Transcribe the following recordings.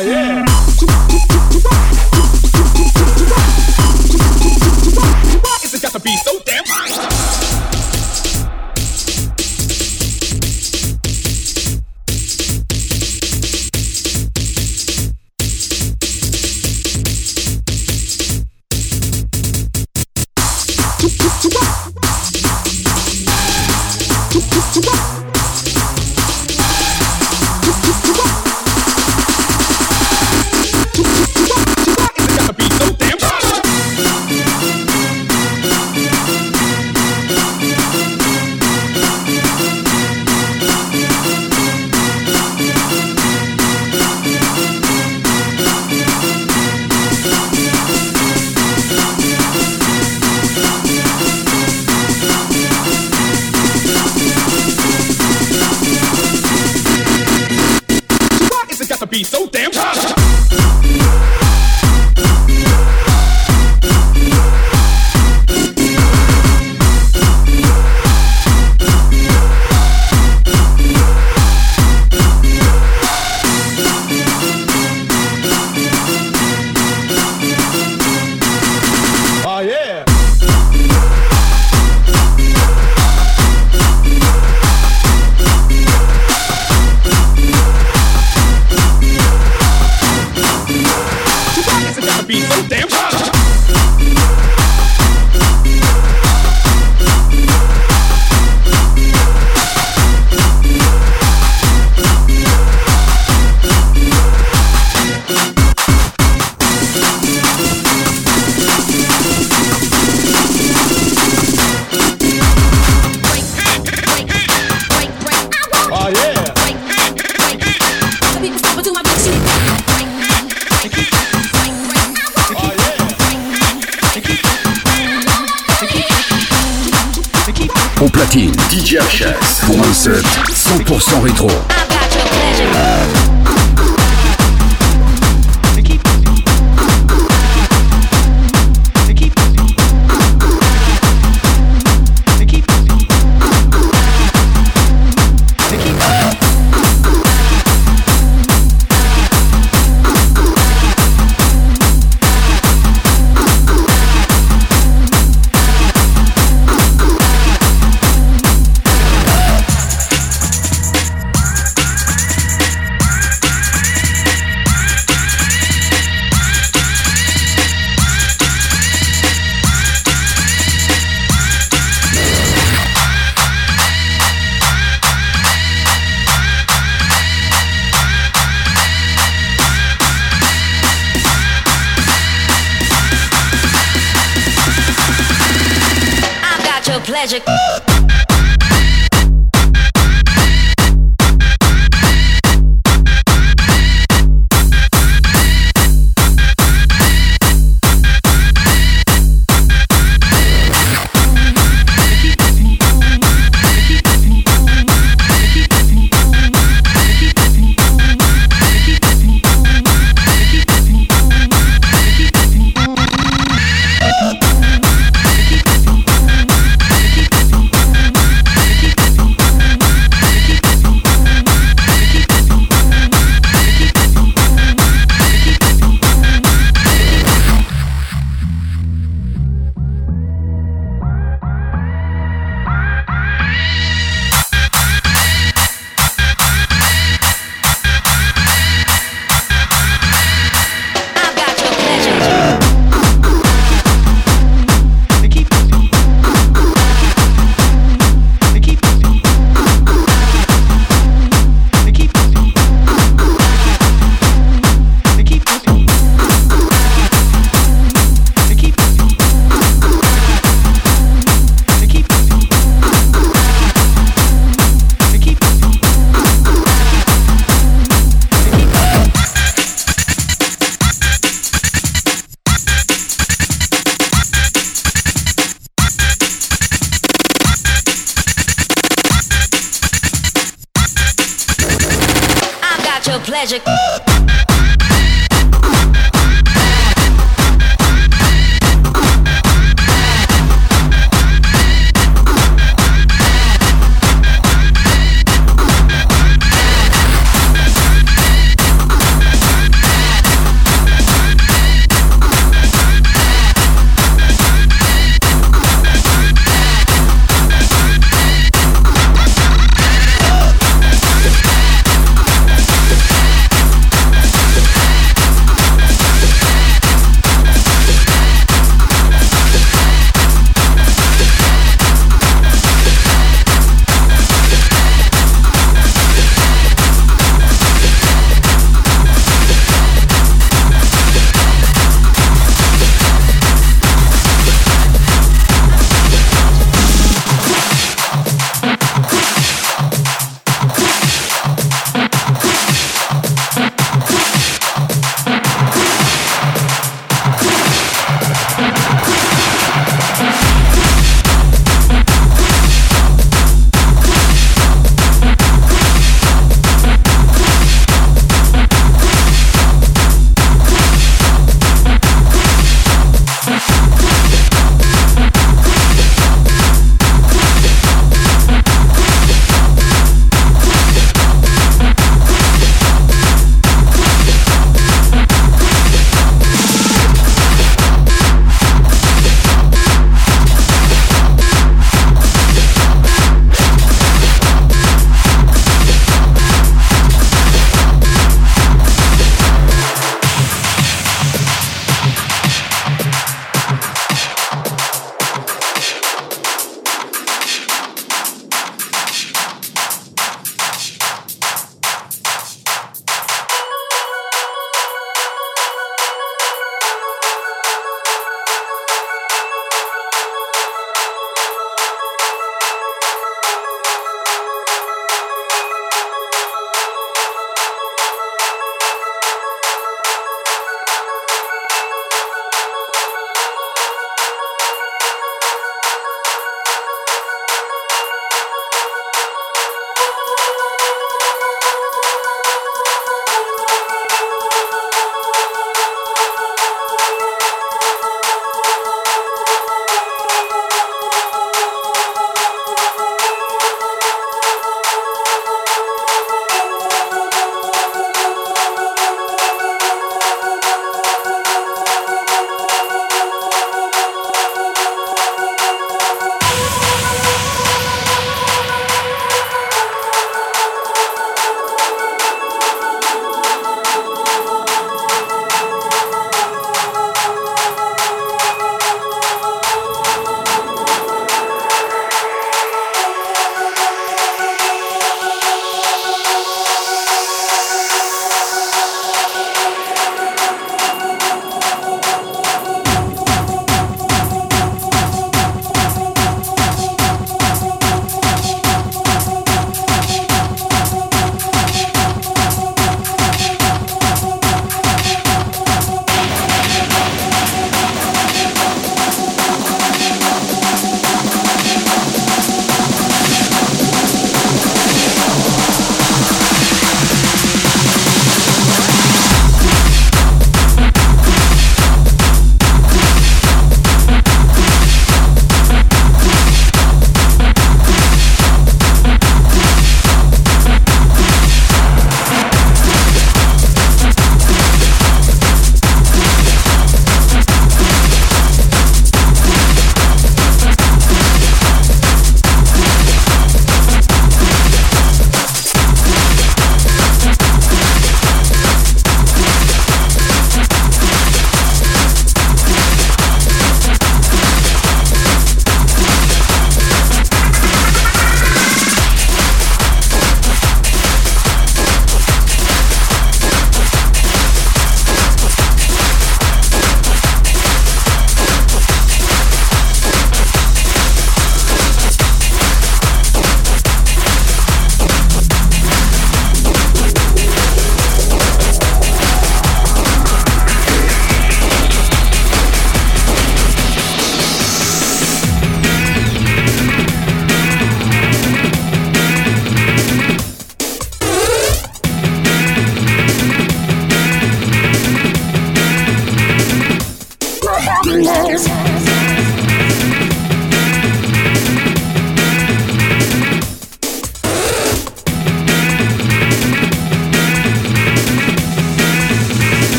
Yeah. DJ HS pour un set 100% rétro. magic.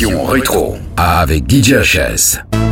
émission rétro avec DJ HS.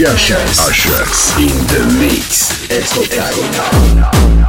HS. HS in the mix. It's okay.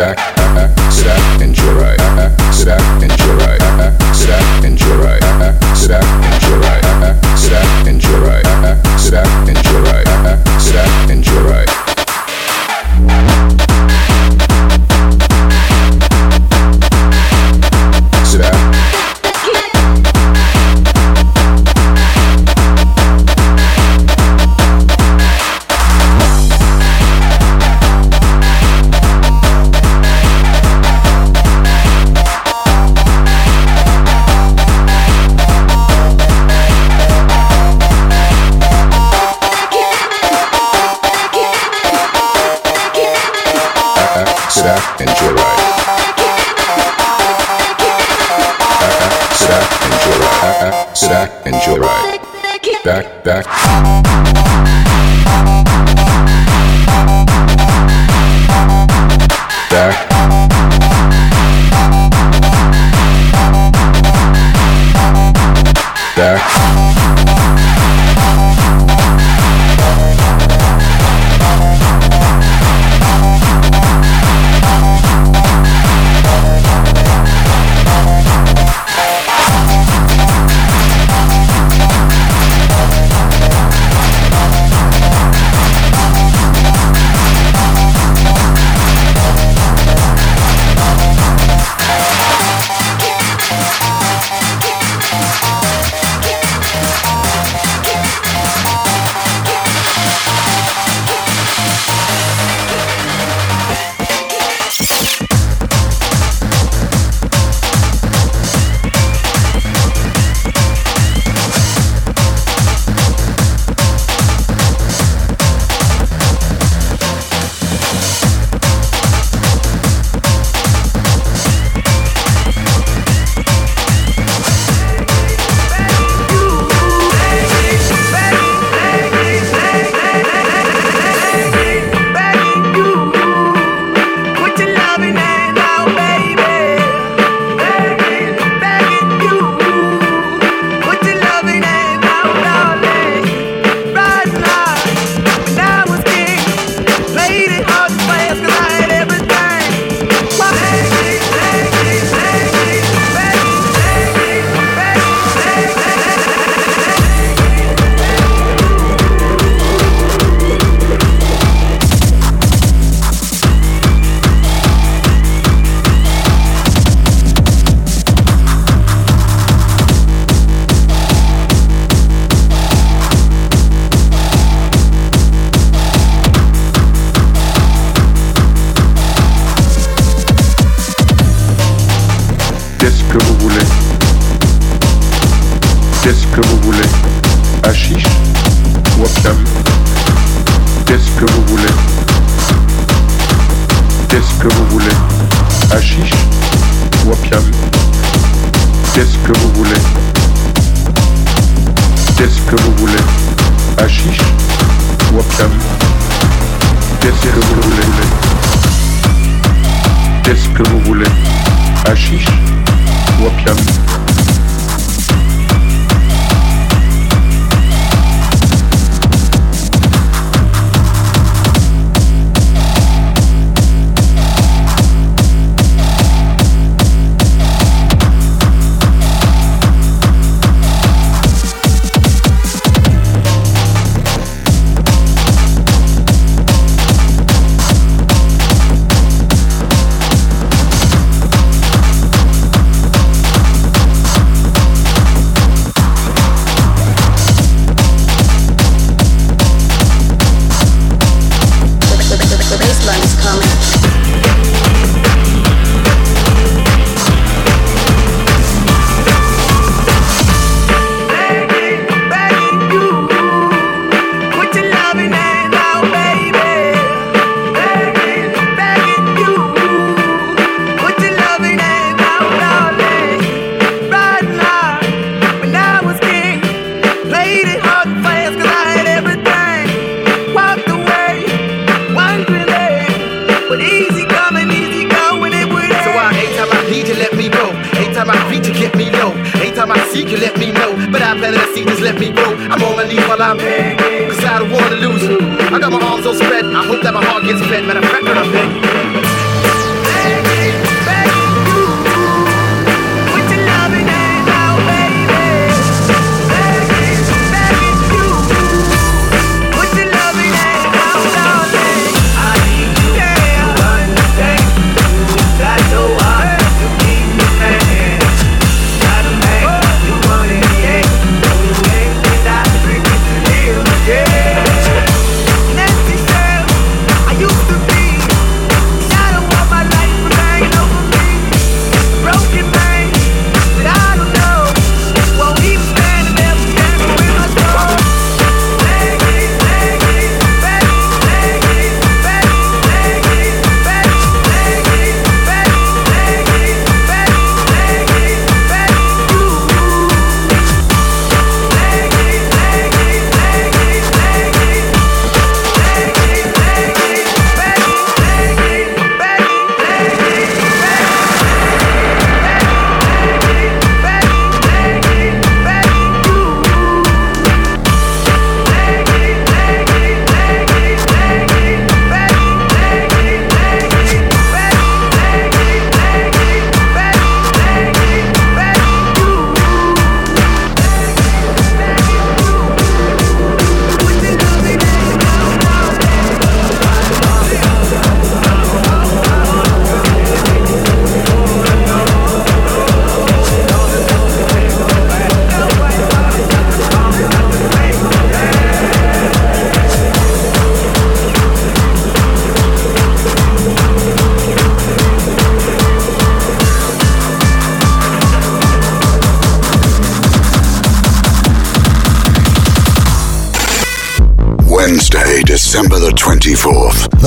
Back, sit back, enjoy. Sit back, enjoy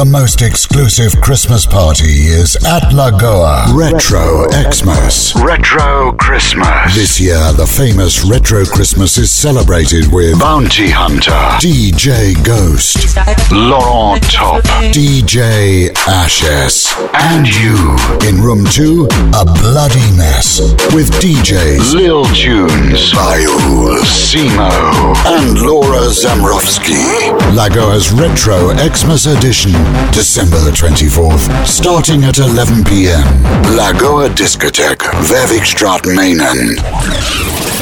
The most exclusive Christmas party is at Lagoa. Retro Xmas. Retro Christmas. This year, the famous Retro Christmas is celebrated with Bounty Hunter, DJ Ghost, Laurent Top, DJ Ashes, and you. In room two, a bloody mess with DJs Lil Tunes, Bayul, Simo, and Laura Zamrovsky. Lagoa's Retro Xmas edition December the 24th, starting at 11 p.m. Lagoa Discotheque, Wervikstraat, Menen.